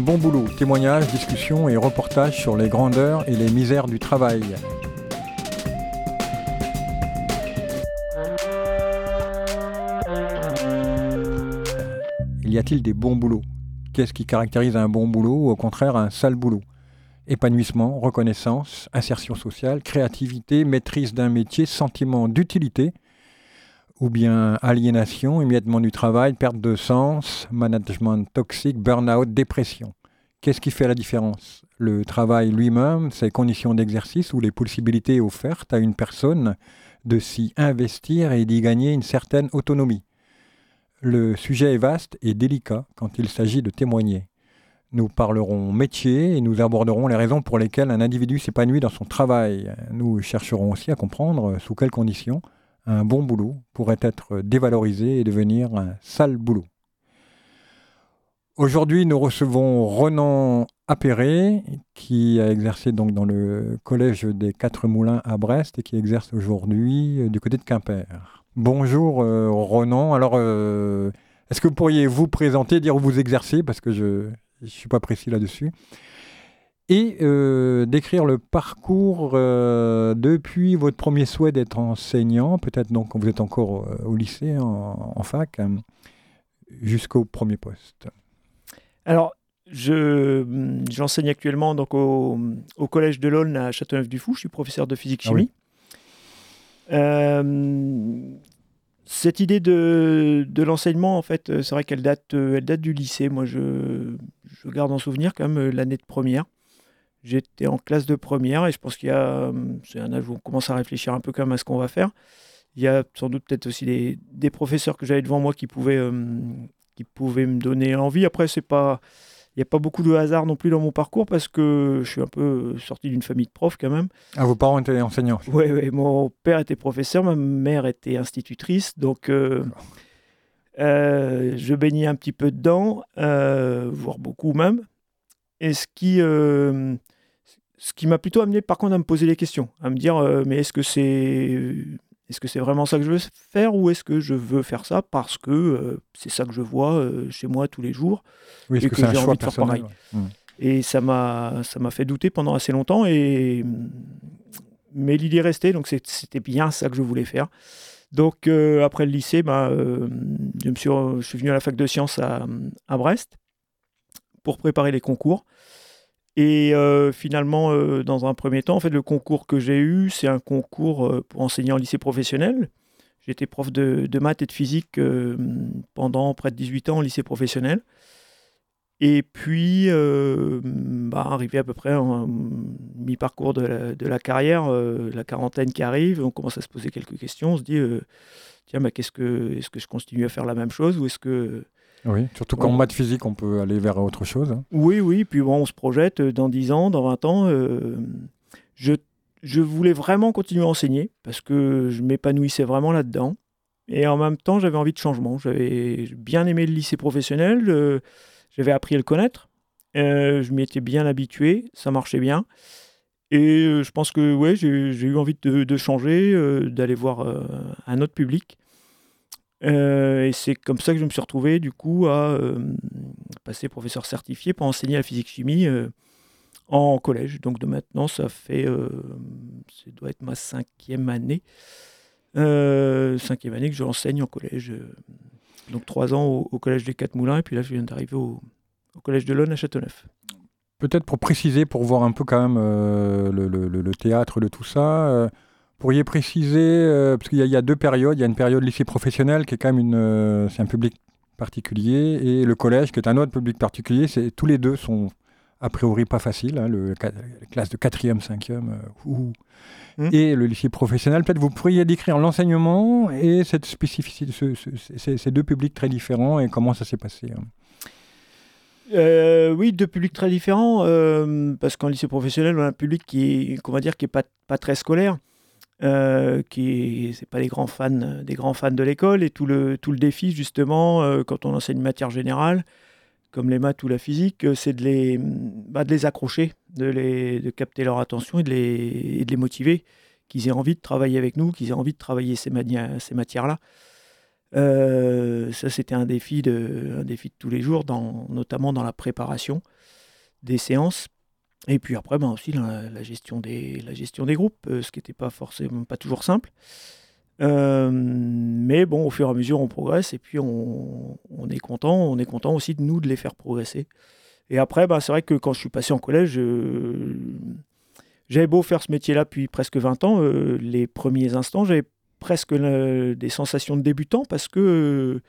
Bon boulot, témoignages, discussions et reportages sur les grandeurs et les misères du travail. Y a-t-il des bons boulots? Qu'est-ce qui caractérise un bon boulot ou au contraire un sale boulot? Épanouissement, reconnaissance, insertion sociale, créativité, maîtrise d'un métier, sentiment d'utilité, ou bien aliénation, émiettement du travail, perte de sens, management toxique, burn-out, dépression. Qu'est-ce qui fait la différence? Le travail lui-même, ses conditions d'exercice ou les possibilités offertes à une personne de s'y investir et d'y gagner une certaine autonomie? Le sujet est vaste et délicat quand il s'agit de témoigner. Nous parlerons métier et nous aborderons les raisons pour lesquelles un individu s'épanouit dans son travail. Nous chercherons aussi à comprendre sous quelles conditions un bon boulot pourrait être dévalorisé et devenir un sale boulot. Aujourd'hui, nous recevons Renan Appéré, qui a exercé donc dans le collège des Quatre Moulins à Brest et qui exerce aujourd'hui du côté de Quimper. Bonjour euh, Ronan. Alors, euh, est-ce que vous pourriez vous présenter, dire où vous exercez, parce que je ne suis pas précis là-dessus, et euh, décrire le parcours depuis votre premier souhait d'être enseignant, peut-être donc quand vous êtes encore au lycée, en, fac, jusqu'au premier poste. Alors, j'enseigne actuellement donc au, collège de l'Aulne à Châteauneuf-du-Fou. Je suis professeur de physique-chimie. Ah euh, cette idée de, de l'enseignement, en fait, c'est vrai qu'elle date, euh, elle date du lycée. Moi, je, je garde en souvenir quand même euh, l'année de première. J'étais en classe de première et je pense qu'il y a, c'est un âge où on commence à réfléchir un peu quand même à ce qu'on va faire. Il y a sans doute peut-être aussi des, des professeurs que j'avais devant moi qui pouvaient, qui pouvaient me donner envie. Après, c'est pas, il n'y a pas beaucoup de hasard non plus dans mon parcours parce que je suis un peu sorti d'une famille de profs quand même. Ah, vos parents étaient enseignants Oui, ouais, mon père était professeur, ma mère était institutrice, donc euh, euh, je baignais un petit peu dedans, euh, voire beaucoup même. Et ce qui, ce qui m'a plutôt amené par contre à me poser des questions, à me dire mais est-ce que c'est est-ce que c'est vraiment ça que je veux faire ou est-ce que je veux faire ça parce que euh, c'est ça que je vois euh, chez moi tous les jours oui, et que, que j'ai envie de faire pareil mmh. Et ça m'a ça m'a fait douter pendant assez longtemps et mais l'idée est restée donc c'était bien ça que je voulais faire. Donc euh, après le lycée, bah, je, me suis, je suis venu à la fac de sciences à, à Brest pour préparer les concours. Et euh, finalement, euh, dans un premier temps, en fait, le concours que j'ai eu, c'est un concours euh, pour enseigner en lycée professionnel. J'étais prof de, maths et de physique pendant près de 18 ans en lycée professionnel. Et puis, bah, arrivé à peu près en mi-parcours de la, carrière, la quarantaine qui arrive, on commence à se poser quelques questions. On se dit, tiens, bah, qu'est-ce que, est-ce que je continue à faire la même chose ou est-ce que oui, surtout qu'en maths physique, on peut aller vers autre chose. Oui, oui, puis bon, on se projette euh, dans 10 ans, dans 20 ans. Euh, je, je, voulais vraiment continuer à enseigner parce que je m'épanouissais vraiment là-dedans. Et en même temps, j'avais envie de changement. J'avais bien aimé le lycée professionnel, euh, j'avais appris à le connaître, je m'y étais bien habitué, ça marchait bien. Et je pense que ouais, j'ai eu envie de, de changer, d'aller voir un autre public. Euh, et c'est comme ça que je me suis retrouvé du coup à euh, passer professeur certifié pour enseigner la physique-chimie euh, en collège. Donc de maintenant, ça fait, ça doit être ma cinquième année, cinquième année que j'enseigne en collège. donc trois ans au, collège des Quatre Moulins et puis là je viens d'arriver au, collège de l'Aune à Châteauneuf. Peut-être pour préciser, pour voir un peu quand même le, théâtre de tout ça pourriez préciser, euh, parce qu'il y, a deux périodes, il y a une période lycée professionnel qui est quand même une, euh, c'est un public particulier, et le collège qui est un autre public particulier, c'est, tous les deux sont a priori pas faciles, hein, le, la classe de 4e, 5e, euh, et le lycée professionnel. Peut-être vous pourriez décrire l'enseignement et cette spécificité, ces deux publics très différents et comment ça s'est passé. Hein. oui, deux publics très différents, parce qu'en lycée professionnel, on a un public qui est, qu'on va dire, qui est pas, pas très scolaire. Euh, qui c'est pas des grands fans, des grands fans de l'école et tout le, tout le défi justement euh, quand on enseigne matière générale comme les maths ou la physique, euh, c'est de les, bah, de les accrocher, de, les, de capter leur attention et de les, de les motiver, qu'ils aient envie de travailler avec nous, qu'ils aient envie de travailler ces, ces matières-là. ça, c'était un défi de, un défi de tous les jours, dans, notamment dans la préparation des séances. Et puis après, ben aussi la, gestion des, la gestion des groupes, ce qui n'était pas forcément pas toujours simple. mais bon, au fur et à mesure, on progresse et puis on, est content. On est content aussi de nous de les faire progresser. Et après, ben, c'est vrai que quand je suis passé en collège, j'avais beau faire ce métier-là depuis presque 20 ans, les premiers instants, j'avais presque des sensations de débutant parce que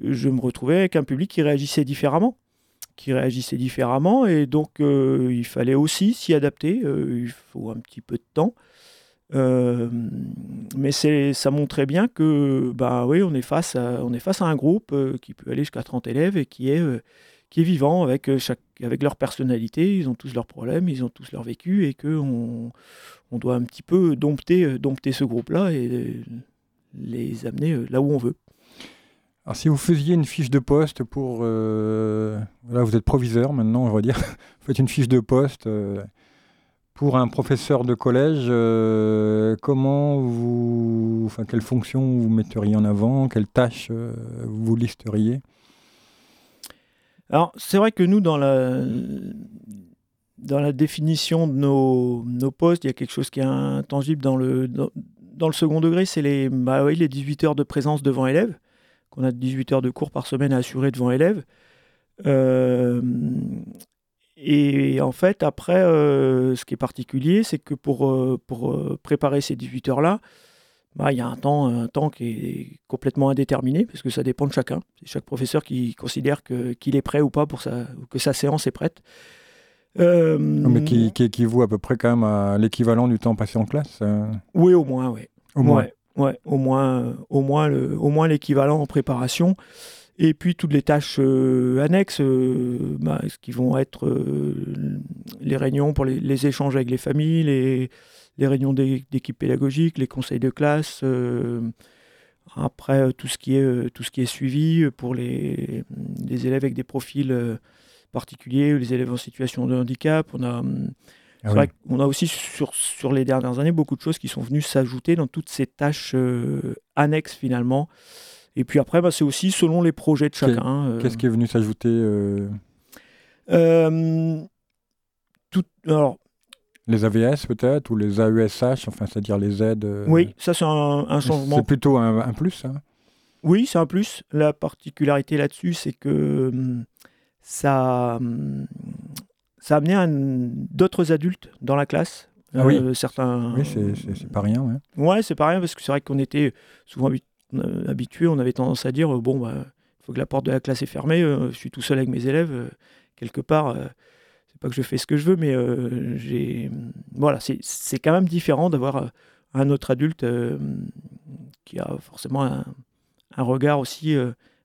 je me retrouvais avec un public qui réagissait différemment qui réagissait différemment et donc euh, il fallait aussi s'y adapter. Euh, il faut un petit peu de temps. Euh, mais ça montrait bien que bah oui, on est face à, on est face à un groupe qui peut aller jusqu'à 30 élèves et qui est, qui est vivant avec, chaque, avec leur personnalité. Ils ont tous leurs problèmes, ils ont tous leur vécu et qu'on on doit un petit peu dompter, dompter ce groupe-là et les amener là où on veut. Alors, si vous faisiez une fiche de poste pour. Euh, là, vous êtes proviseur maintenant, on va dire. vous faites une fiche de poste euh, pour un professeur de collège. Euh, comment vous. Enfin, quelle fonction vous metteriez en avant Quelles tâches vous listeriez? Alors, c'est vrai que nous, dans la. Dans la définition de nos, nos postes, il y a quelque chose qui est intangible dans le, dans, le second degré, c'est les, bah oui, les 18 heures de présence devant élèves qu'on a 18 heures de cours par semaine à assurer devant élèves. Euh, et en fait, après, euh, ce qui est particulier, c'est que pour, euh, pour préparer ces 18 heures-là, bah, il y a un temps, un temps qui est complètement indéterminé, parce que ça dépend de chacun. C'est chaque professeur qui considère qu'il est prêt ou pas, pour sa, que sa séance est prête. Mais qui, qui, équivaut à peu près quand même à l'équivalent du temps passé en classe Oui, au moins, oui. Au moins. Ouais, au moins, au moins, le, au moins l'équivalent en préparation. Et puis toutes les tâches euh, annexes, euh, bah, ce qui vont être euh, les réunions pour les, échanges avec les familles, les, les réunions d'équipe pédagogique, les conseils de classe. après tout ce qui est tout ce qui est suivi pour les, les élèves avec des profils particuliers, les élèves en situation de handicap. On a ah c'est vrai qu'on a aussi sur, sur les dernières années beaucoup de choses qui sont venues s'ajouter dans toutes ces tâches euh, annexes finalement. Et puis après, bah, c'est aussi selon les projets de chacun. Euh. Qu'est-ce qui est venu s'ajouter euh... tout, alors, Les AVS peut-être, ou les AESH, enfin c'est-à-dire les aides. Euh, oui, ça c'est un, changement. C'est plutôt un, un plus. Hein? Oui, c'est un plus. La particularité là-dessus, c'est que hum, ça, hum, ça a amené d'autres adultes dans la classe. Ah oui. Euh, certains... oui, c'est pas rien. Ouais, ouais c'est pas rien parce que c'est vrai qu'on était souvent euh, habitués, on avait tendance à dire euh, bon, il bah, faut que la porte de la classe est fermée, je suis tout seul avec mes élèves, quelque part. c'est pas que je fais ce que je veux, mais j'ai. Voilà, c'est quand même différent d'avoir un autre adulte qui a forcément un, un regard aussi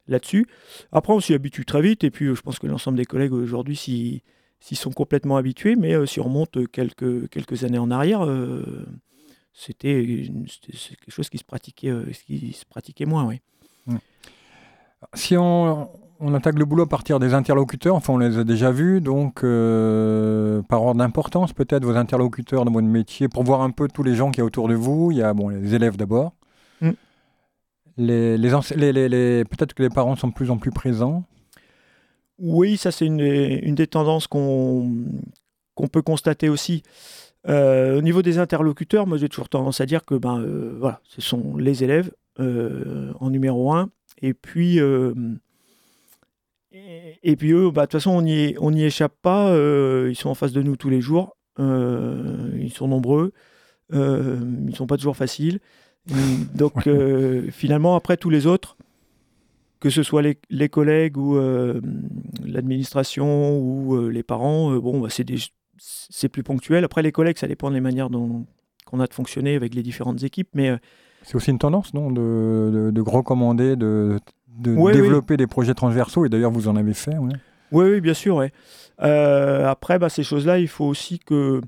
là-dessus. Après, on s'y habitue très vite, et puis je pense que l'ensemble des collègues aujourd'hui, si s'ils sont complètement habitués, mais euh, si on remonte quelques, quelques années en arrière, euh, c'était quelque chose qui se pratiquait, euh, qui se pratiquait moins. Oui. Si on, on, attaque le boulot à partir des interlocuteurs, enfin on les a déjà vus, donc par ordre d'importance, peut-être vos interlocuteurs dans votre métier, pour voir un peu tous les gens qui y a autour de vous. Il y a bon, les élèves d'abord. Mm. Les, les, les, peut-être que les parents sont de plus en plus présents. Oui, ça c'est une, une, des tendances qu'on peut constater aussi. Euh, au niveau des interlocuteurs, moi j'ai toujours tendance à dire que ben, euh, voilà, ce sont les élèves euh, en numéro un. Et puis, et, puis eux, bah, de toute façon, on n'y échappe pas. ils sont en face de nous tous les jours. ils sont nombreux. ils ne sont pas toujours faciles. Donc finalement, après tous les autres, que ce soit les, collègues ou euh, l'administration ou euh, les parents, euh, bon, bah, c'est plus ponctuel. Après, les collègues, ça dépend des manières dont qu'on a de fonctionner avec les différentes équipes, mais c'est aussi une tendance, non, de, de, recommander, de, développer des projets transversaux, et d'ailleurs vous en avez fait. Oui, oui, bien sûr. Ouais. après, bah, ces choses-là, il faut aussi que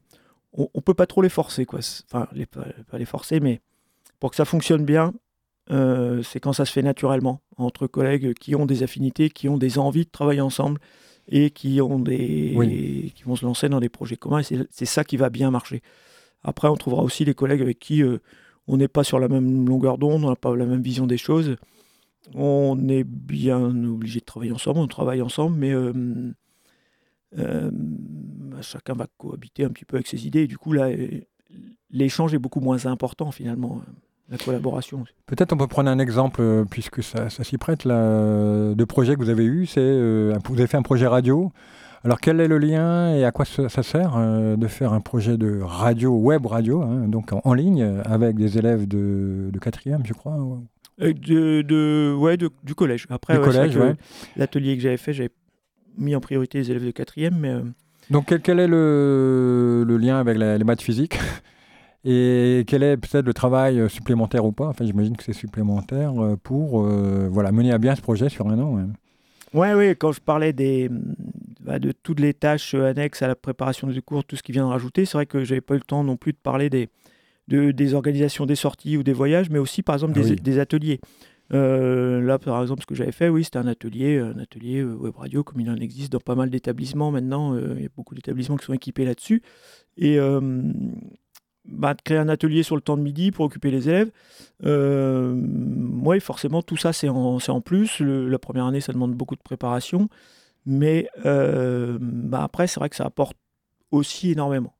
on, ne peut pas trop les forcer, quoi. Enfin, les, pas les forcer, mais pour que ça fonctionne bien, euh, c'est quand ça se fait naturellement, entre collègues qui ont des affinités, qui ont des envies de travailler ensemble et qui, ont des, qui vont se lancer dans des projets communs. C'est ça qui va bien marcher. Après, on trouvera aussi des collègues avec qui euh, on n'est pas sur la même longueur d'onde, on n'a pas la même vision des choses. on est bien obligé de travailler ensemble, on travaille ensemble, mais bah, chacun va cohabiter un petit peu avec ses idées. Et du coup, là, l'échange est beaucoup moins important finalement la collaboration. Peut-être on peut prendre un exemple, euh, puisque ça, s'y prête, là, de projet que vous avez eu. C'est, euh, vous avez fait un projet radio. Alors quel est le lien et à quoi ça, sert euh, de faire un projet de radio, web radio, hein, donc en, ligne, avec des élèves de, de quatrième, je crois de, de, ouais, du collège. Après, l'atelier que j'avais fait, j'avais mis en priorité les élèves de quatrième. Mais, Donc quel, quel est le, le, lien avec les maths physiques? Et quel est peut-être le travail euh, supplémentaire ou pas? Enfin, j'imagine que c'est supplémentaire euh, pour euh, voilà, mener à bien ce projet sur un an. Oui, ouais, quand je parlais des, bah, de toutes les tâches annexes à la préparation du cours, tout ce qui vient de rajouter, c'est vrai que j'avais pas eu le temps non plus de parler des, de, des organisations des sorties ou des voyages, mais aussi par exemple ah des, des, ateliers. là, par exemple, ce que j'avais fait, oui, c'était un atelier, un atelier web radio, comme il en existe dans pas mal d'établissements maintenant. il y a beaucoup d'établissements qui sont équipés là-dessus. Et, bah, de créer un atelier sur le temps de midi pour occuper les élèves. Euh, oui, forcément, tout ça, c'est en, en, plus. la première année, ça demande beaucoup de préparation. Mais euh, bah, après, c'est vrai que ça apporte aussi énormément.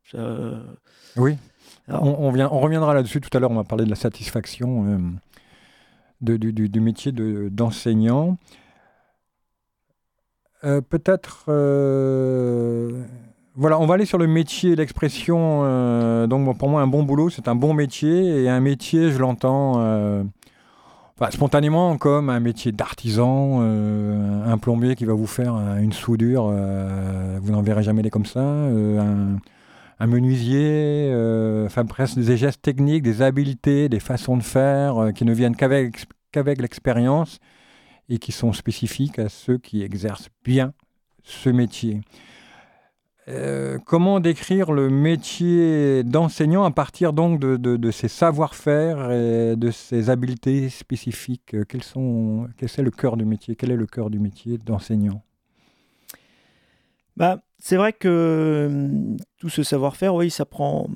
oui. on, vient, on reviendra là-dessus tout à l'heure. On va parler de la satisfaction euh, de, du, du, métier d'enseignant. Peut-être voilà, on va aller sur le métier, l'expression. Euh, donc pour moi, un bon boulot, c'est un bon métier. Et un métier, je l'entends euh, spontanément comme un métier d'artisan, euh, un plombier qui va vous faire une soudure, vous n'en verrez jamais des comme ça. Un, menuisier, enfin presque des gestes techniques, des habiletés, des façons de faire qui ne viennent qu'avec l'expérience et qui sont spécifiques à ceux qui exercent bien ce métier. Euh, comment décrire le métier d'enseignant à partir donc de, de, ses savoir-faire et de ses habiletés spécifiques? Quels sont, Quel est le cœur du métier? Quel est le cœur du métier d'enseignant? Bah, C'est vrai que hum, tout ce savoir-faire, oui, il s'apprend,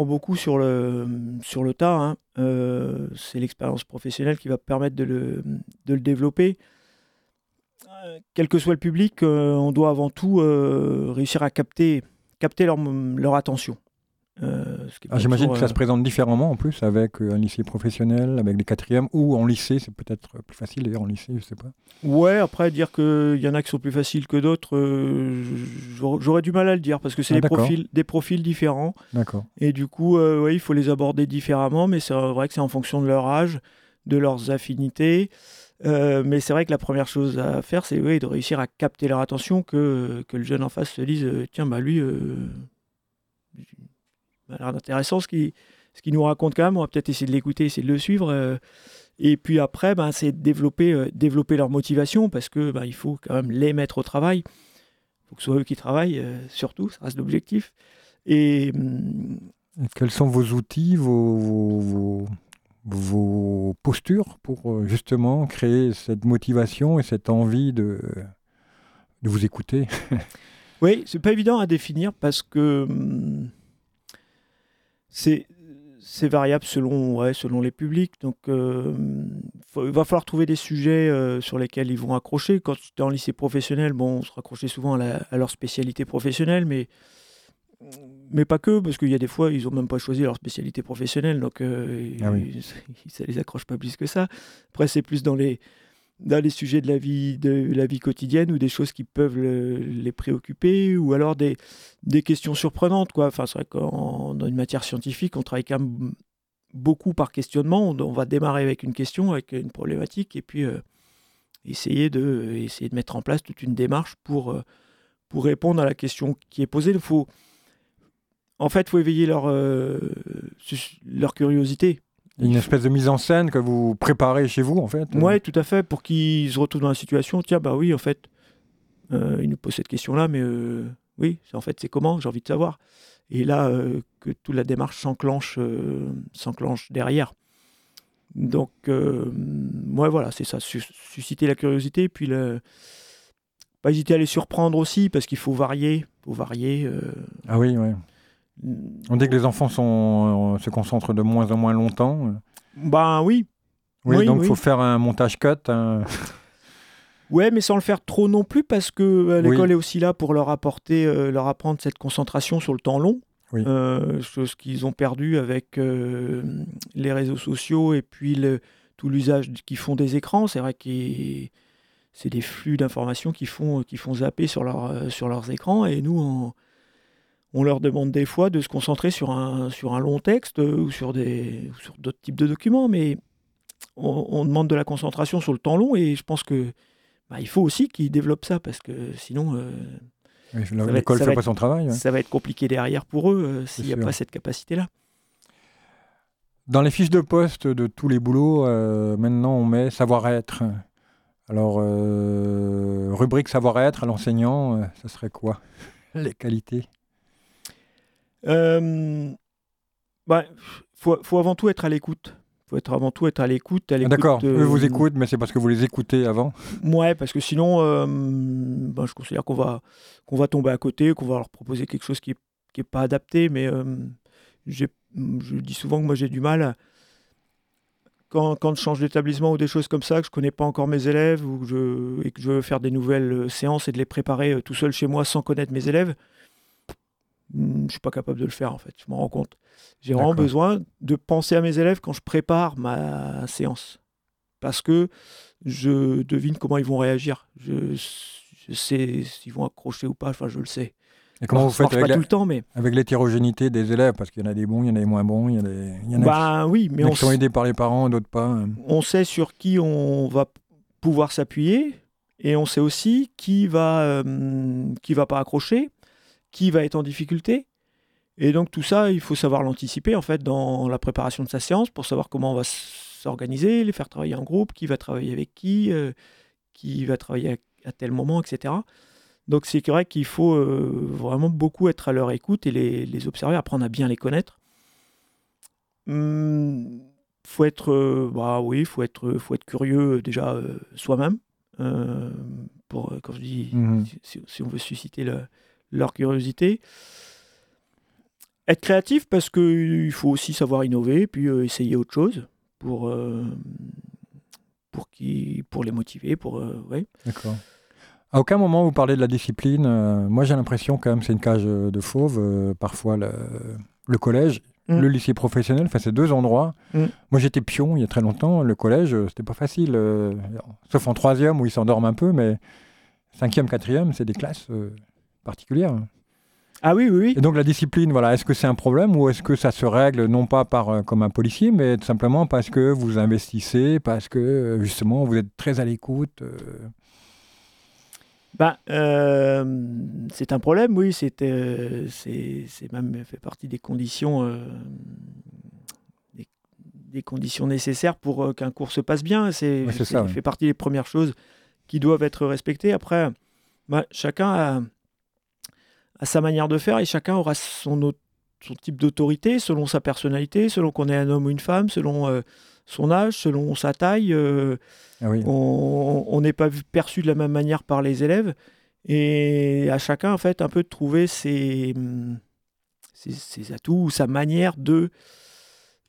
beaucoup sur le, sur le tas. Hein. Euh, c'est l'expérience professionnelle qui va permettre de le, de le développer quel que soit le public, euh, on doit avant tout euh, réussir à capter, capter leur, leur attention. Euh, ah, j'imagine que ça se présente différemment en plus avec un lycée professionnel, avec des quatrièmes ou en lycée, c'est peut-être plus facile d'ailleurs en lycée, je sais pas. Ouais, après dire qu'il y en a qui sont plus faciles que d'autres, j'aurais du mal à le dire parce que c'est ah, des, profils, des profils différents. D'accord. Et du coup, ouais, il faut les aborder différemment, mais c'est vrai que c'est en fonction de leur âge, de leurs affinités. Euh, mais c'est vrai que la première chose à faire, c'est de réussir à capter leur attention, que, que le jeune en face se dise euh, tiens, bah lui, euh, il a l'air intéressant ce qu'il nous raconte quand même. On va peut-être essayer de l'écouter, essayer de le suivre. et puis après, ben, c'est développer, développer leur motivation parce que il faut quand même les mettre au travail. Il faut que ce soit eux qui travaillent, surtout, ça reste l'objectif. Et, hum, quels sont vos outils, postures pour euh, justement créer cette motivation et cette envie de, de vous écouter Oui, c'est pas évident à définir parce que hum, c'est c'est variable selon, ouais, selon les publics. Donc, euh, il va falloir trouver des sujets euh, sur lesquels ils vont accrocher. Quand tu es en lycée professionnel, bon, on se raccrochait souvent à, à, leur spécialité professionnelle, mais mais pas que, parce qu'il y a des fois, ils n'ont même pas choisi leur spécialité professionnelle, donc euh, ah ça les accroche pas plus que ça. Après, c'est plus dans les, dans les sujets de la vie, de la vie quotidienne ou des choses qui peuvent les préoccuper, ou alors des, des questions surprenantes. Quoi. Enfin, c'est vrai qu'en dans une matière scientifique, on travaille quand même beaucoup par questionnement. On, va démarrer avec une question, avec une problématique, et puis euh, essayer, de, essayer de mettre en place toute une démarche pour, euh, pour répondre à la question qui est posée. Il faut en fait, il faut éveiller leur, euh, leur curiosité. Une espèce de mise en scène que vous préparez chez vous, en fait Oui, tout à fait, pour qu'ils se retrouvent dans la situation. Tiens, bah oui, en fait, euh, ils nous posent cette question-là, mais euh, oui, en fait, c'est comment J'ai envie de savoir. Et là, que toute la démarche s'enclenche, s'enclenche derrière. Donc, moi, voilà, c'est ça, susciter la curiosité, puis le, pas hésiter à les surprendre aussi, parce qu'il faut varier. Faut varier. Ah oui, oui. On dit que les enfants sont, euh, se concentrent de moins en moins longtemps. Ben oui. Oui, donc il faut faire un montage cut. Un... Ouais, mais sans le faire trop non plus, parce que euh, l'école est aussi là pour leur apporter, euh, leur apprendre cette concentration sur le temps long. Euh, chose qu'ils ont perdu avec les réseaux sociaux et puis le, tout l'usage qu'ils font des écrans. C'est vrai que c'est des flux d'informations qui font, qui font zapper sur, leur, sur leurs écrans. Et nous, on, on, leur demande des fois de se concentrer sur un, sur un long texte ou sur, des, sur d'autres types de documents. Mais on, on, demande de la concentration sur le temps long et je pense que bah, il faut aussi qu'ils développent ça parce que sinon. Euh, L'école ne fait pas son travail. Ça va être compliqué derrière pour eux euh, s'il n'y a pas cette capacité-là. Dans les fiches de poste de tous les boulots, euh, maintenant on met savoir-être. Alors, rubrique savoir-être à l'enseignant, ça serait quoi? Les qualités Il bah, faut, faut, avant tout être à l'écoute faut être avant tout être à l'écoute. Ah, d'accord, eux vous écoutent, mais c'est parce que vous les écoutez avant Ouais, parce que sinon, euh, ben, je considère qu'on va, qu'on va tomber à côté, qu'on va leur proposer quelque chose qui n'est qui est pas adapté. Mais euh, je dis souvent que moi j'ai du mal, quand, quand je change d'établissement ou des choses comme ça, que je connais pas encore mes élèves ou que je, et que je veux faire des nouvelles euh, séances et de les préparer tout seul chez moi sans connaître mes élèves, je suis pas capable de le faire en fait, je m'en rends compte. J'ai vraiment besoin de penser à mes élèves quand je prépare ma séance. Parce que je devine comment ils vont réagir. Je, sais s'ils vont accrocher ou pas, enfin je le sais. Et comment vous faites avec, tout le temps, mais... avec l'hétérogénéité des élèves? Parce qu'il y en a des bons, il y en a des moins bons, il y en a, des, il y en a bah, qui, oui, mais on sont aidés par les parents, d'autres pas. Hein. On sait sur qui on va pouvoir s'appuyer et on sait aussi qui va, euh, qui va pas accrocher, qui va être en difficulté. Et donc tout ça, il faut savoir l'anticiper en fait dans la préparation de sa séance pour savoir comment on va s'organiser, les faire travailler en groupe, qui va travailler avec qui, euh, qui va travailler à, tel moment, etc. Donc c'est vrai qu'il faut euh, vraiment beaucoup être à leur écoute et les, observer, apprendre à bien les connaître. Il hum, faut être, euh, bah oui, faut être, faut être curieux déjà soi-même. pour, quand je dis, mmh si, on veut susciter leur curiosité être créatif parce qu'il faut aussi savoir innover, puis euh, essayer autre chose pour, euh, pour, qui, pour les motiver. Pour, euh, ouais. D'accord. À aucun moment vous parlez de la discipline. moi j'ai l'impression quand même c'est une cage de fauve. parfois le, le collège, mm. le lycée professionnel, enfin c'est deux endroits. Mm. Moi j'étais pion il y a très longtemps. Le collège c'était pas facile, sauf en troisième où ils s'endorment un peu, mais cinquième, quatrième c'est des classes particulières. Ah oui, oui, oui. Et donc la discipline, voilà, est-ce que c'est un problème ou est-ce que ça se règle non pas par euh, comme un policier, mais tout simplement parce que vous investissez, parce que euh, justement vous êtes très à l'écoute euh? bah, c'est un problème, oui. C'est c'est même fait partie des conditions, des, conditions nécessaires pour qu'un cours se passe bien. C'est ça fait partie des premières choses qui doivent être respectées. Après, bah, chacun a à sa manière de faire et chacun aura son, son type d'autorité selon sa personnalité, selon qu'on est un homme ou une femme, selon euh, son âge, selon sa taille. Euh, ah on n'est pas perçu de la même manière par les élèves et à chacun en fait un peu de trouver ses, ses, atouts, sa manière de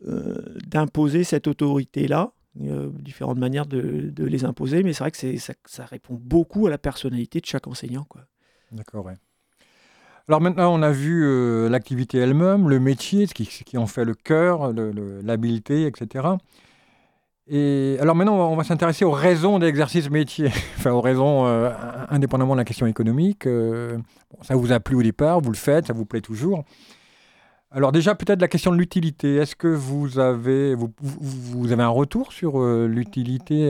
euh, d'imposer cette autorité-là. différentes manières de, de, les imposer, mais c'est vrai que ça, ça, répond beaucoup à la personnalité de chaque enseignant. D'accord, ouais. Alors maintenant, on a vu euh, l'activité elle-même, le métier, ce qui, qui, en fait le cœur, l'habileté, etc. Et alors maintenant, on va, s'intéresser aux raisons d'exercice métier, enfin aux raisons euh, indépendamment de la question économique. Euh, ça vous a plu au départ, vous le faites, ça vous plaît toujours. Alors déjà, peut-être la question de l'utilité. Est-ce que vous avez, vous, vous avez un retour sur l'utilité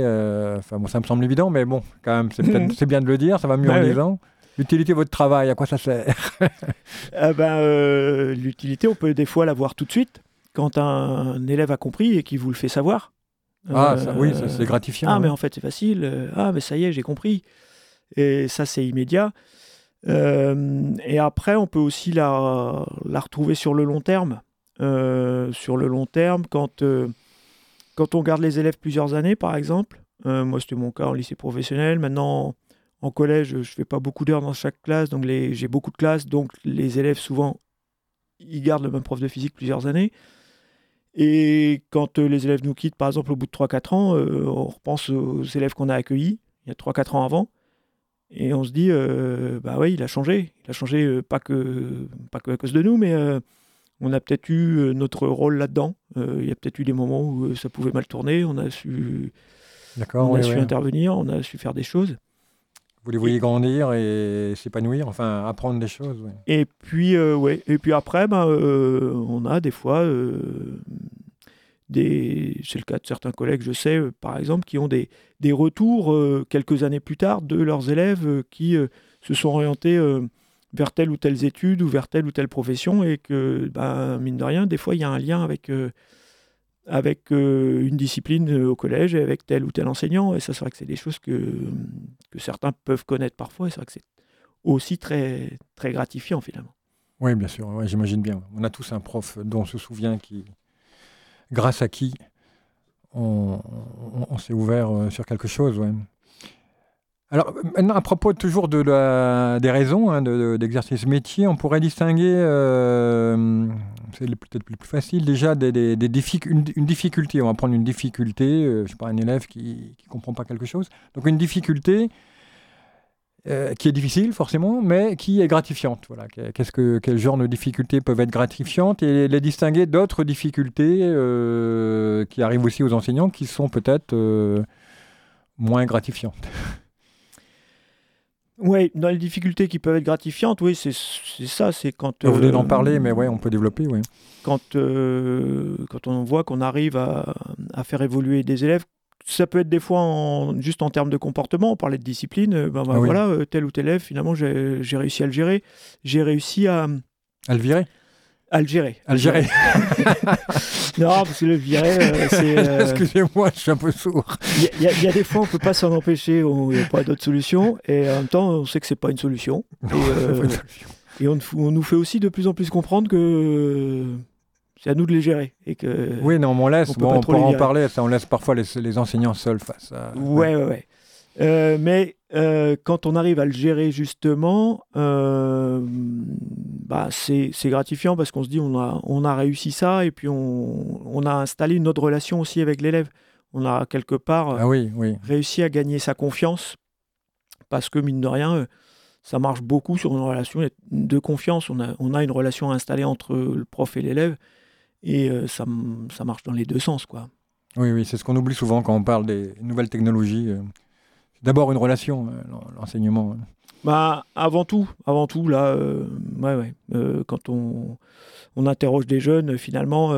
Enfin, bon, ça me semble évident, mais bon, quand même, c'est bien de le dire, ça va mieux en disant. L'utilité de votre travail, à quoi ça sert ah ben, euh, L'utilité, on peut des fois la voir tout de suite quand un élève a compris et qu'il vous le fait savoir. Ah, ça, oui, c'est gratifiant. Ah, mais en fait, c'est facile. Euh, ah, mais ça y est, j'ai compris. Et ça, c'est immédiat. Euh, et après, on peut aussi la, la retrouver sur le long terme. sur le long terme, quand, quand on garde les élèves plusieurs années, par exemple. moi, c'était mon cas en lycée professionnel. Maintenant, en collège, je ne fais pas beaucoup d'heures dans chaque classe, donc j'ai beaucoup de classes, donc les élèves, souvent, ils gardent le même prof de physique plusieurs années. Et quand les élèves nous quittent, par exemple, au bout de 3-4 ans, on repense aux élèves qu'on a accueillis il y a 3-4 ans avant. Et on se dit, bah oui, il a changé. Il a changé pas, que, pas que à cause de nous, mais on a peut-être eu notre rôle là-dedans. Il y a peut-être eu des moments où ça pouvait mal tourner. On a su, on a su intervenir, on a su faire des choses. Vous les voyez grandir et s'épanouir, enfin apprendre des choses. Et puis, ouais. Et puis après, ben, on a des fois des, c'est le cas de certains collègues, je sais, euh, par exemple, qui ont des, des retours euh, quelques années plus tard de leurs élèves euh, qui se sont orientés vers telle ou telle étude ou vers telle ou telle profession et que, ben, mine de rien, des fois, il y a un lien avec, avec une discipline au collège et avec tel ou tel enseignant. Et ça, c'est vrai que c'est des choses que, que certains peuvent connaître parfois. Et c'est vrai que c'est aussi très, très gratifiant, finalement. Oui, bien sûr, j'imagine bien. On a tous un prof dont on se souvient qui, grâce à qui on, s'est ouvert euh, sur quelque chose. Alors maintenant, à propos toujours de la, des raisons hein, d'exercer ce métier, on pourrait distinguer, euh, c'est peut-être plus facile déjà, des, des, une, difficulté. On va prendre une difficulté, euh, je sais pas, un élève qui ne comprend pas quelque chose. Donc une difficulté, euh, qui est difficile forcément, mais qui est gratifiante. Voilà. Qu'est-ce que, quel genre de difficultés peuvent être gratifiantes et les distinguer d'autres difficultés euh, qui arrivent aussi aux enseignants qui sont peut-être euh, moins gratifiantes. Oui, dans les difficultés qui peuvent être gratifiantes, oui, c'est, ça, c'est quand... Vous venez d'en parler, mais ouais, on peut développer, oui. Quand, quand on voit qu'on arrive à, à, faire évoluer des élèves, ça peut être des fois en, juste en termes de comportement. On parlait de discipline. Euh, ben, ben ah voilà, euh, tel ou tel élève, finalement, j'ai réussi à le gérer. J'ai réussi à. À le virer le gérer. non, parce que le virer, euh, c'est. Excusez-moi, je suis un peu sourd. Il y, a des fois, on ne peut pas s'en empêcher, il n'y a pas d'autre solution. Et en même temps, on sait que ce n'est pas une solution. Et, et on, on, nous fait aussi de plus en plus comprendre que c'est à nous de les gérer. Et que oui, non, on laisse, bon, on pourra en parler, ça, on laisse parfois les, enseignants seuls face à. Ouais, ouais, ouais. Euh, mais euh, quand on arrive à le gérer justement, euh, bah, c'est gratifiant parce qu'on se dit on a, on a réussi ça et puis on, on a installé une autre relation aussi avec l'élève. On a quelque part ah oui, oui. réussi à gagner sa confiance parce que mine de rien, ça marche beaucoup sur une relation de confiance. On a, on a une relation installée entre le prof et l'élève et ça, ça, marche dans les deux sens, quoi. Oui, oui, c'est ce qu'on oublie souvent quand on parle des nouvelles technologies. Euh. D'abord une relation, euh, l'enseignement. Bah, avant tout, avant tout, là, ouais, ouais, quand on, on, interroge des jeunes, finalement,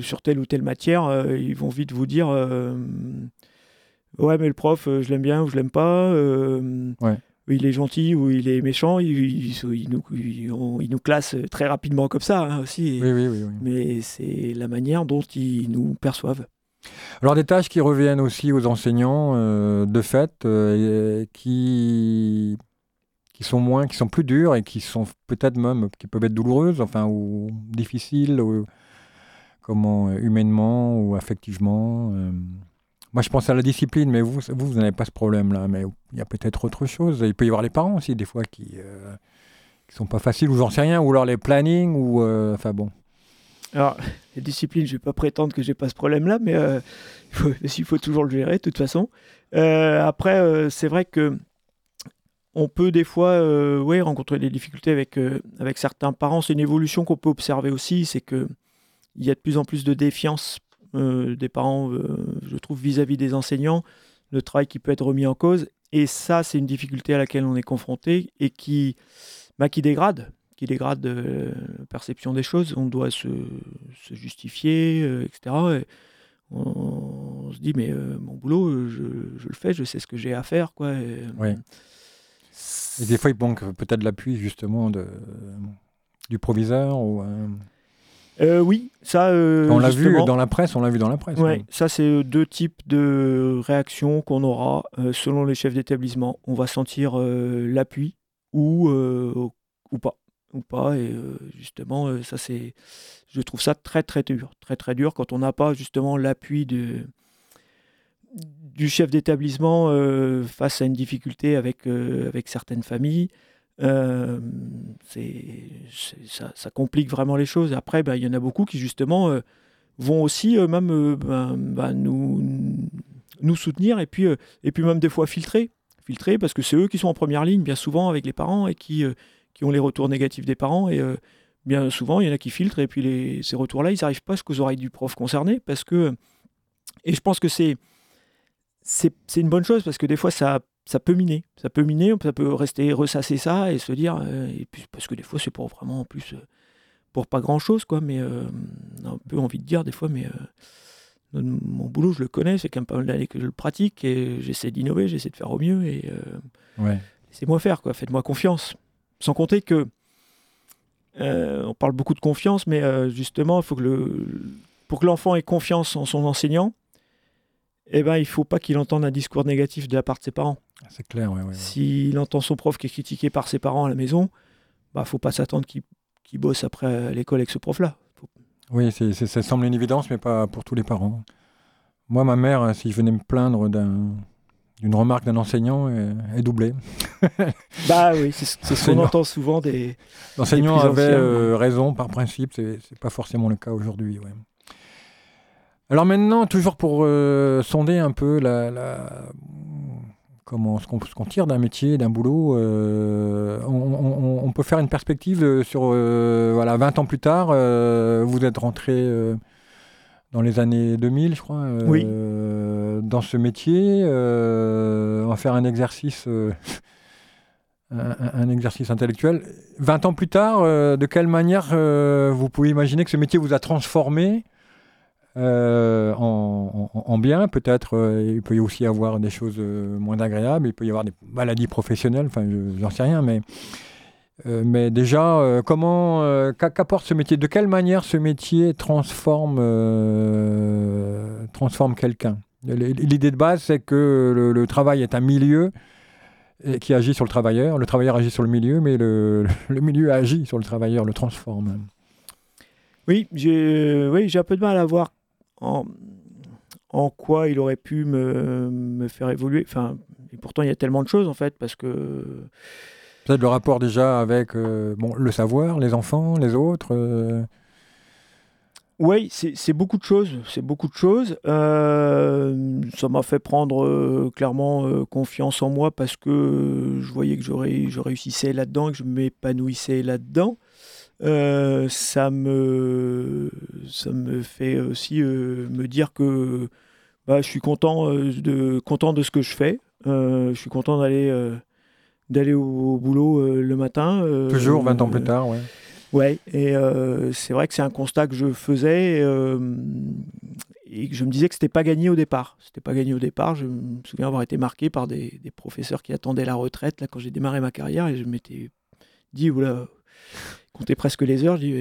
sur telle ou telle matière, ils vont vite vous dire Ouais, mais le prof, je l'aime bien ou je l'aime pas. Ouais il est gentil ou il est méchant, il, nous, il, nous, classe très rapidement comme ça hein, aussi. Oui, oui, oui, Mais c'est la manière dont ils nous perçoivent. Alors des tâches qui reviennent aussi aux enseignants euh, de fait, euh, qui qui sont moins, qui sont plus dures et qui sont peut-être même qui peuvent être douloureuses, enfin ou difficiles, comment humainement ou affectivement. Euh. Moi, je pense à la discipline, mais vous, vous, vous n'avez pas ce problème-là. Mais il y a peut-être autre chose. Il peut y avoir les parents aussi, des fois, qui ne euh, sont pas faciles, ou j'en sais rien, ou alors les plannings, ou. Euh, enfin bon. Alors, les disciplines, je ne vais pas prétendre que j'ai pas ce problème-là, mais euh, il, faut, toujours le gérer, de toute façon. après, c'est vrai que on peut des fois ouais, rencontrer des difficultés avec, avec certains parents. C'est une évolution qu'on peut observer aussi, c'est qu'il y a de plus en plus de défiance euh, des parents, euh, je trouve, vis-à-vis des enseignants, le travail qui peut être remis en cause. Et ça, c'est une difficulté à laquelle on est confronté et qui, bah, qui dégrade, qui dégrade euh, la perception des choses. On doit se, justifier, etc. on, se dit, mais mon boulot, je, le fais, je sais ce que j'ai à faire. Quoi, et, oui. Et des fois, il manque peut-être l'appui justement de, du proviseur ou euh, oui, ça. Euh, on l'a vu dans la presse, on l'a vu dans la presse. Ouais, ça c'est euh, deux types de réactions qu'on aura selon les chefs d'établissement. On va sentir l'appui ou ou pas, ou pas. Et justement, ça c'est, je trouve ça très très dur, très très dur quand on n'a pas justement l'appui de du chef d'établissement face à une difficulté avec avec certaines familles. Euh, c'est, ça, complique vraiment les choses. Après, ben, il y en a beaucoup qui, justement, euh, vont aussi même ben, ben, nous, nous soutenir et puis, et puis même des fois filtrer. Filtrer parce que c'est eux qui sont en première ligne bien souvent avec les parents et qui, qui ont les retours négatifs des parents. Et bien souvent, il y en a qui filtrent et puis les, ces retours-là, ils n'arrivent pas jusqu'aux oreilles du prof concerné parce que. Et je pense que c'est c'est une bonne chose parce que des fois, ça, ça peut miner. Ça peut miner, ça peut rester ressasser ça et se dire. Euh, et puis, parce que des fois, c'est pour vraiment en plus. Euh, pour pas grand chose, quoi. Mais euh, un peu envie de dire des fois, mais mon boulot, je le connais, c'est quand même pas mal d'années que je le pratique et j'essaie d'innover, j'essaie de faire au mieux et ouais. c'est moi faire, quoi. Faites-moi confiance. Sans compter que. on parle beaucoup de confiance, mais justement, il faut que le, pour que l'enfant ait confiance en son enseignant, eh ben, il faut pas qu'il entende un discours négatif de la part de ses parents. C'est clair, oui. S'il entend son prof qui est critiqué par ses parents à la maison, bah, faut pas s'attendre qu'il bosse après l'école avec ce prof-là. Oui, ça semble une évidence, mais pas pour tous les parents. Moi, ma mère, si je venais me plaindre d'une remarque d'un enseignant, est, doublée. bah oui, c'est ce qu'on entend souvent des. L'enseignant avait euh, raison par principe, c'est pas forcément le cas aujourd'hui. Ouais. Alors maintenant, toujours pour euh, sonder un peu la, comment ce qu'on tire d'un métier, d'un boulot, euh, on, peut faire une perspective sur voilà 20 ans plus tard. vous êtes rentré dans les années 2000, je crois, dans ce métier. on va faire un exercice. Un, exercice intellectuel. 20 ans plus tard, de quelle manière vous pouvez imaginer que ce métier vous a transformé euh, en, bien? Peut-être euh, il peut y aussi avoir des choses euh, moins agréables, il peut y avoir des maladies professionnelles, enfin j'en sais rien, mais, mais déjà, comment qu'apporte ce métier? De quelle manière ce métier transforme, transforme quelqu'un? L'idée de base, c'est que le, travail est un milieu qui agit sur le travailleur, le travailleur agit sur le milieu, mais le, le milieu agit sur le travailleur, le transforme. Oui, j'ai oui, un peu de mal à voir en, en quoi il aurait pu me, me, faire évoluer. Enfin, et pourtant, il y a tellement de choses en fait, parce que. Peut-être le rapport déjà avec euh, bon, le savoir, les enfants, les autres. Euh. Oui, c'est beaucoup de choses. C'est beaucoup de choses. Euh, ça m'a fait prendre clairement confiance en moi parce que je voyais que je réussissais là-dedans, que je m'épanouissais là-dedans. Ça, me, ça me fait aussi me dire que bah, je suis content, de, content de ce que je fais. je suis content d'aller d'aller au, boulot le matin. Toujours 20 ans plus tard, ouais. Ouais, et c'est vrai que c'est un constat que je faisais et que je me disais que c'était pas gagné au départ. C'était pas gagné au départ. Je me souviens avoir été marqué par des, des professeurs qui attendaient la retraite là quand j'ai démarré ma carrière et je m'étais dit oula, comptais presque les heures, je dis,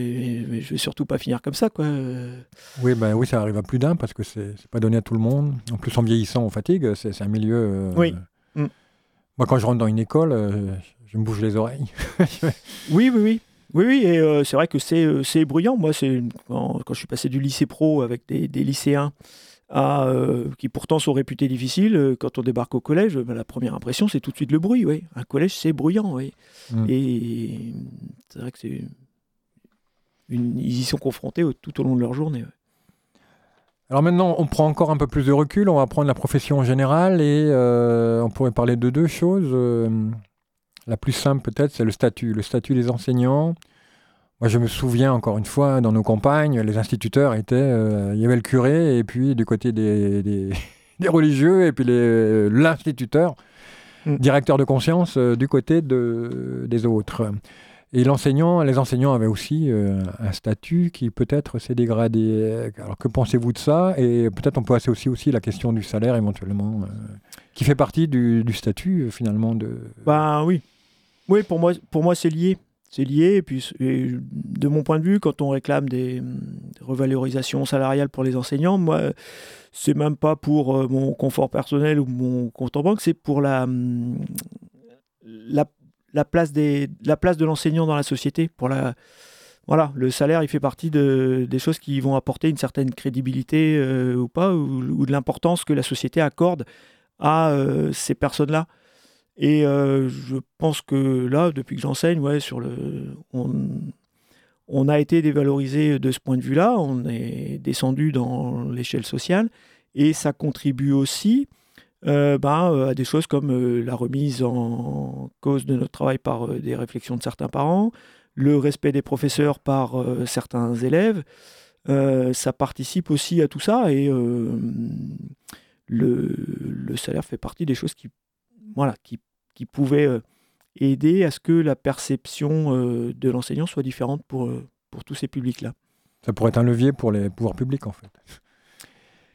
mais, je vais surtout pas finir comme ça, quoi. Oui, ben oui, ça arrive à plus d'un parce que c'est pas donné à tout le monde. En plus, en vieillissant, on fatigue. C'est un milieu. Euh, oui. Mm. Moi, quand je rentre dans une école, euh, je me bouge les oreilles. oui, oui, oui. Oui, oui, et euh, c'est vrai que c'est bruyant. Moi, c'est quand, quand, je suis passé du lycée pro avec des, des lycéens euh, qui pourtant sont réputés difficiles. Euh, quand on débarque au collège, ben, la première impression, c'est tout de suite le bruit. Oui. Un collège, c'est bruyant. Oui. Mm. Et c'est vrai que c'est. Une... Ils y sont confrontés tout au long de leur journée. Alors maintenant, on prend encore un peu plus de recul, on va prendre la profession en général et euh, on pourrait parler de deux choses. la plus simple peut-être, c'est le statut, le statut des enseignants. Moi, je me souviens encore une fois, dans nos campagnes, les instituteurs étaient. Euh, il y avait le curé, et puis du côté des, des, religieux, et puis l'instituteur, mm. directeur de conscience, euh, du côté de, des autres. Et l'enseignant, les enseignants avaient aussi euh, un statut qui peut-être s'est dégradé. Alors que pensez-vous de ça? Et peut-être on peut associer aussi la question du salaire éventuellement, qui fait partie du, du statut finalement de. Ben oui, oui pour moi, pour moi c'est lié c'est lié. Et puis, de mon point de vue, quand on réclame des, revalorisations salariales pour les enseignants, moi, c'est même pas pour euh, mon confort personnel ou mon compte en banque, c'est pour la, la, place des, la place de l'enseignant dans la société. Pour la, voilà, le salaire, il fait partie de, des choses qui vont apporter une certaine crédibilité euh, ou pas, ou, de l'importance que la société accorde à euh, ces personnes-là. Et euh, je pense que là, depuis que j'enseigne, ouais, sur le, on, on a été dévalorisé de ce point de vue-là, on est descendu dans l'échelle sociale, et ça contribue aussi euh, ben, à des choses comme la remise en cause de notre travail par des réflexions de certains parents, le respect des professeurs par certains élèves. ça participe aussi à tout ça et le, le, salaire fait partie des choses qui, voilà, qui, qui pouvaient euh, aider à ce que la perception euh, de l'enseignant soit différente pour, euh, pour tous ces publics-là. Ça pourrait être un levier pour les pouvoirs publics, en fait,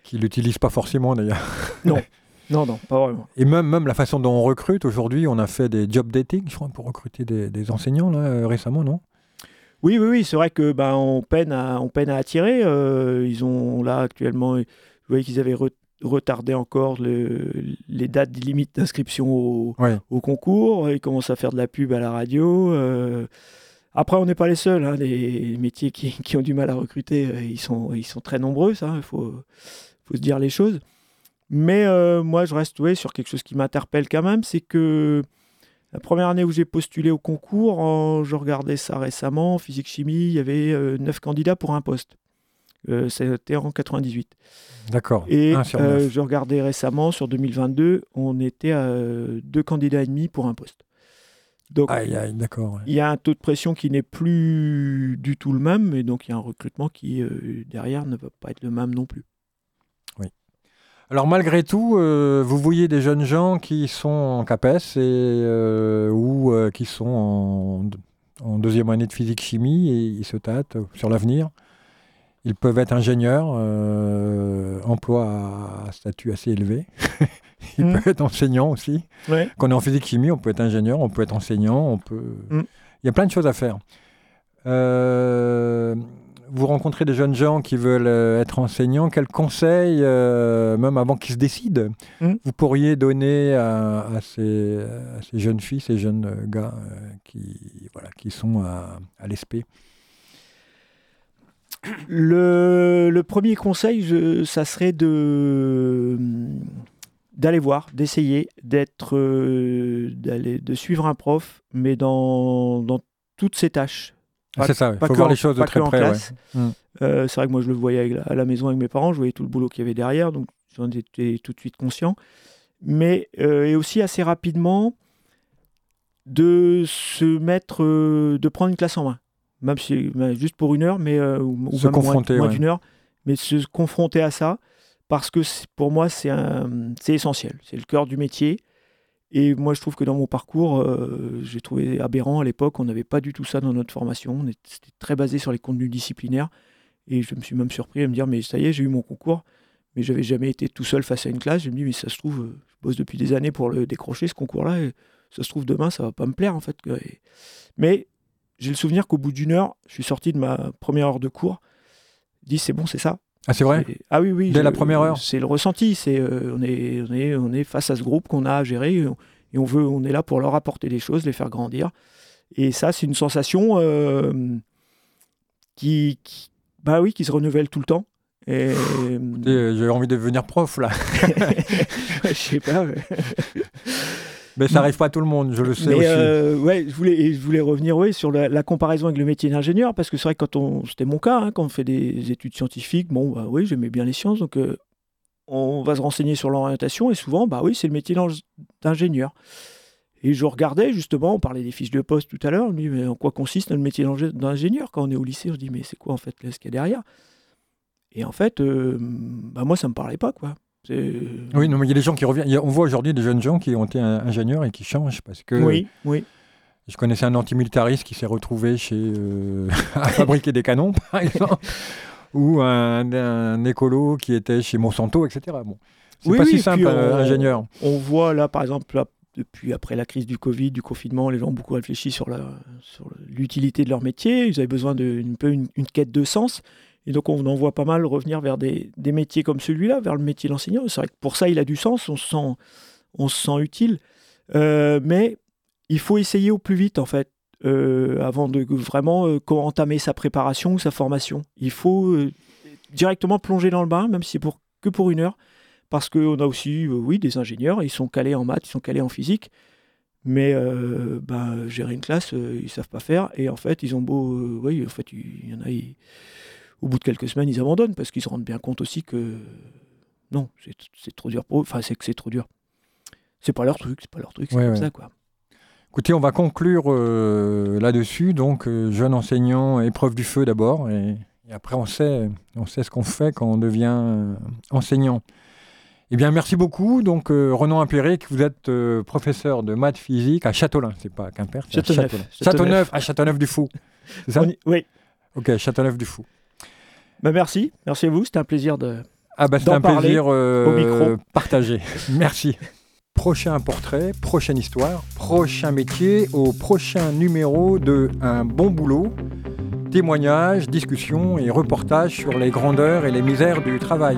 qui ne l'utilisent pas forcément d'ailleurs. Non. Non, non, pas vraiment. Et même, même la façon dont on recrute, aujourd'hui, on a fait des job dating, je crois, pour recruter des, des enseignants, là, récemment, non? Oui, oui, oui, c'est vrai que ben, on, peine à, on peine à attirer. ils ont là actuellement, vous voyez qu'ils avaient retarder encore les dates limites d'inscription au, concours. Ils commencent à faire de la pub à la radio. Euh. après, on n'est pas les seuls. Hein, les métiers qui, ont du mal à recruter, euh, ils sont, ils sont très nombreux. Il faut, faut se dire les choses. Mais euh, moi, je reste sur quelque chose qui m'interpelle quand même. C'est que la première année où j'ai postulé au concours, je regardais ça récemment, physique-chimie, il y avait neuf candidats pour un poste. C'était en 98. D'accord. Et euh, je regardais récemment, sur 2022, on était à euh, deux candidats et demi pour un poste. Donc. Il y a un taux de pression qui n'est plus du tout le même, et donc il y a un recrutement qui, euh, derrière, ne va pas être le même non plus. Alors, malgré tout, vous voyez des jeunes gens qui sont en CAPES et, ou qui sont en, en, deuxième année de physique-chimie et ils se tâtent sur l'avenir. Ils peuvent être ingénieurs, euh, emploi à statut assez élevé. Ils hmm. peuvent être enseignants aussi. Quand on est en physique-chimie, on peut être ingénieur, on peut être enseignant, on peut... Hmm. Il y a plein de choses à faire. Euh, rencontrez des jeunes gens qui veulent euh, être enseignants. Quels conseils, même avant qu'ils se décident, hmm. vous pourriez donner à, ces, jeunes filles, ces jeunes gars qui, voilà, qui sont à, à l'ESP le, premier conseil, ça serait de d'aller voir, d'essayer, d'être, euh, d'aller, de suivre un prof, mais dans, dans toutes ses tâches. C'est ça, il faut voir les choses de très près. Mm. Euh, c'est vrai que moi je le voyais à la maison avec mes parents, je voyais tout le boulot qu'il y avait derrière, donc j'en étais tout de suite conscient. Mais euh, et aussi assez rapidement de se mettre, de prendre une classe en main même si juste pour une heure, mais euh, ou, se confronter, moins, d'une heure, mais se confronter à ça parce que pour moi c'est essentiel, c'est le cœur du métier. Et moi, je trouve que dans mon parcours, euh, j'ai trouvé aberrant à l'époque. On n'avait pas du tout ça dans notre formation. C'était très basé sur les contenus disciplinaires. Et je me suis même surpris à me dire, mais ça y est, j'ai eu mon concours. Mais j'avais jamais été tout seul face à une classe. Je me dis, mais ça se trouve, euh, je bosse depuis des années pour le décrocher, ce concours-là. Et ça se trouve, demain, ça va pas me plaire, en fait. Mais j'ai le souvenir qu'au bout d'une heure, je suis sorti de ma première heure de cours. Je dis c'est bon, c'est ça. Ah c'est vrai Ah oui oui. Dès la première heure. C'est le ressenti. C'est euh, on est on est on est face à ce groupe qu'on a à gérer et on, veut on est là pour leur apporter des choses, les faire grandir. Et ça c'est une sensation euh, qui, bah oui qui se renouvelle tout le temps. Et... J'ai envie de devenir prof là. je sais pas. Mais ça n'arrive pas à tout le monde, je le sais aussi. Euh, ouais, je voulais, je voulais revenir oui, sur la, comparaison avec le métier d'ingénieur, parce que c'est vrai que quand on, c'était mon cas, hein, quand on fait des études scientifiques, bon, bah oui, j'aimais bien les sciences, donc euh, on va se renseigner sur l'orientation, et souvent, bah oui, c'est le métier d'ingénieur. Et je regardais justement, on parlait des fiches de poste tout à l'heure, on me dit, mais en quoi consiste le métier d'ingénieur Quand on est au lycée, on se dit, mais c'est quoi en fait ce qu'il y a derrière? Et en fait, euh, bah moi, ça me parlait pas, quoi. Oui, non, mais il y a des gens qui reviennent. on voit aujourd'hui des jeunes gens qui ont été ingénieurs et qui changent parce que. Oui, oui. Je connaissais un antimilitariste qui s'est retrouvé chez euh, à fabriquer des canons, par exemple, ou un, écolo qui était chez Monsanto, etc. Bon, c'est pas si simple, euh, ingénieur. On voit là, par exemple, depuis après la crise du Covid, du confinement, les gens ont beaucoup réfléchi sur l'utilité de leur métier. Ils avaient besoin d'une peu une, quête de sens. Et donc on en voit pas mal revenir vers des, métiers comme celui-là, vers le métier d'enseignant. C'est vrai que pour ça, il a du sens, on se sent, utile. Euh, mais il faut essayer au plus vite, en fait, euh, avant de vraiment euh, entamer sa préparation ou sa formation. Il faut directement plonger dans le bain, même si c'est pour, que pour une heure, parce qu'on a aussi, oui, des ingénieurs, ils sont calés en maths, ils sont calés en physique, Mais ben, gérer une classe, euh, ils savent pas faire. Et en fait, ils ont beau. oui, en fait, il y en a. au bout de quelques semaines, ils abandonnent parce qu'ils se rendent bien compte aussi que. Non, c'est trop dur pour eux. Enfin, c'est que c'est trop dur. C'est pas leur truc, c'est pas leur truc, c'est Ouais, comme ouais. ça, quoi. Écoutez, on va conclure euh, là-dessus. Donc, euh, jeune enseignant, épreuve du feu d'abord. Et, et après, on sait, on sait ce qu'on fait quand on devient euh, enseignant. Eh bien, merci beaucoup. Donc, Renan Impéric, vous êtes professeur de maths physique à Châteaulin. C'est pas à Quimper, c'est à Châteauneuf. Châteaulin. Châteauneuf. Châteauneuf, à Châteauneuf-du-Fou. C'est ça y- Oui. Ok, Châteauneuf-du-Fou. Ben, merci. Merci à vous. C'était un plaisir de. Ah bah c'est D'en un parler plaisir euh, au micro. partagé. Merci. Prochain portrait, prochaine histoire, prochain métier, au prochain numéro de Un bon boulot. Témoignages, discussions et reportages sur les grandeurs et les misères du travail.